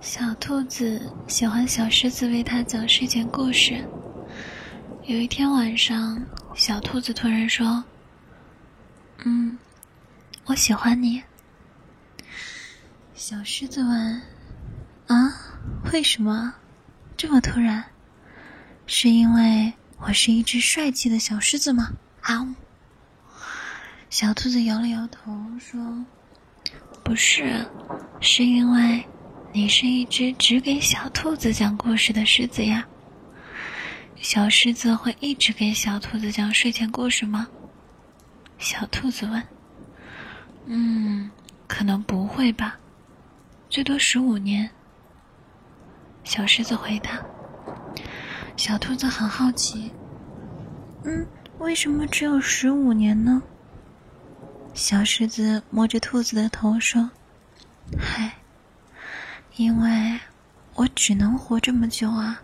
小兔子喜欢小狮子为它讲睡前故事。有一天晚上，小兔子突然说：“嗯，我喜欢你。”小狮子问：“啊，为什么这么突然？是因为我是一只帅气的小狮子吗？”啊！小兔子摇了摇头说：“不是，是因为。”你是一只只给小兔子讲故事的狮子呀。小狮子会一直给小兔子讲睡前故事吗？小兔子问。嗯，可能不会吧，最多十五年。小狮子回答。小兔子很好奇。嗯，为什么只有十五年呢？小狮子摸着兔子的头说：“嗨。”因为，我只能活这么久啊。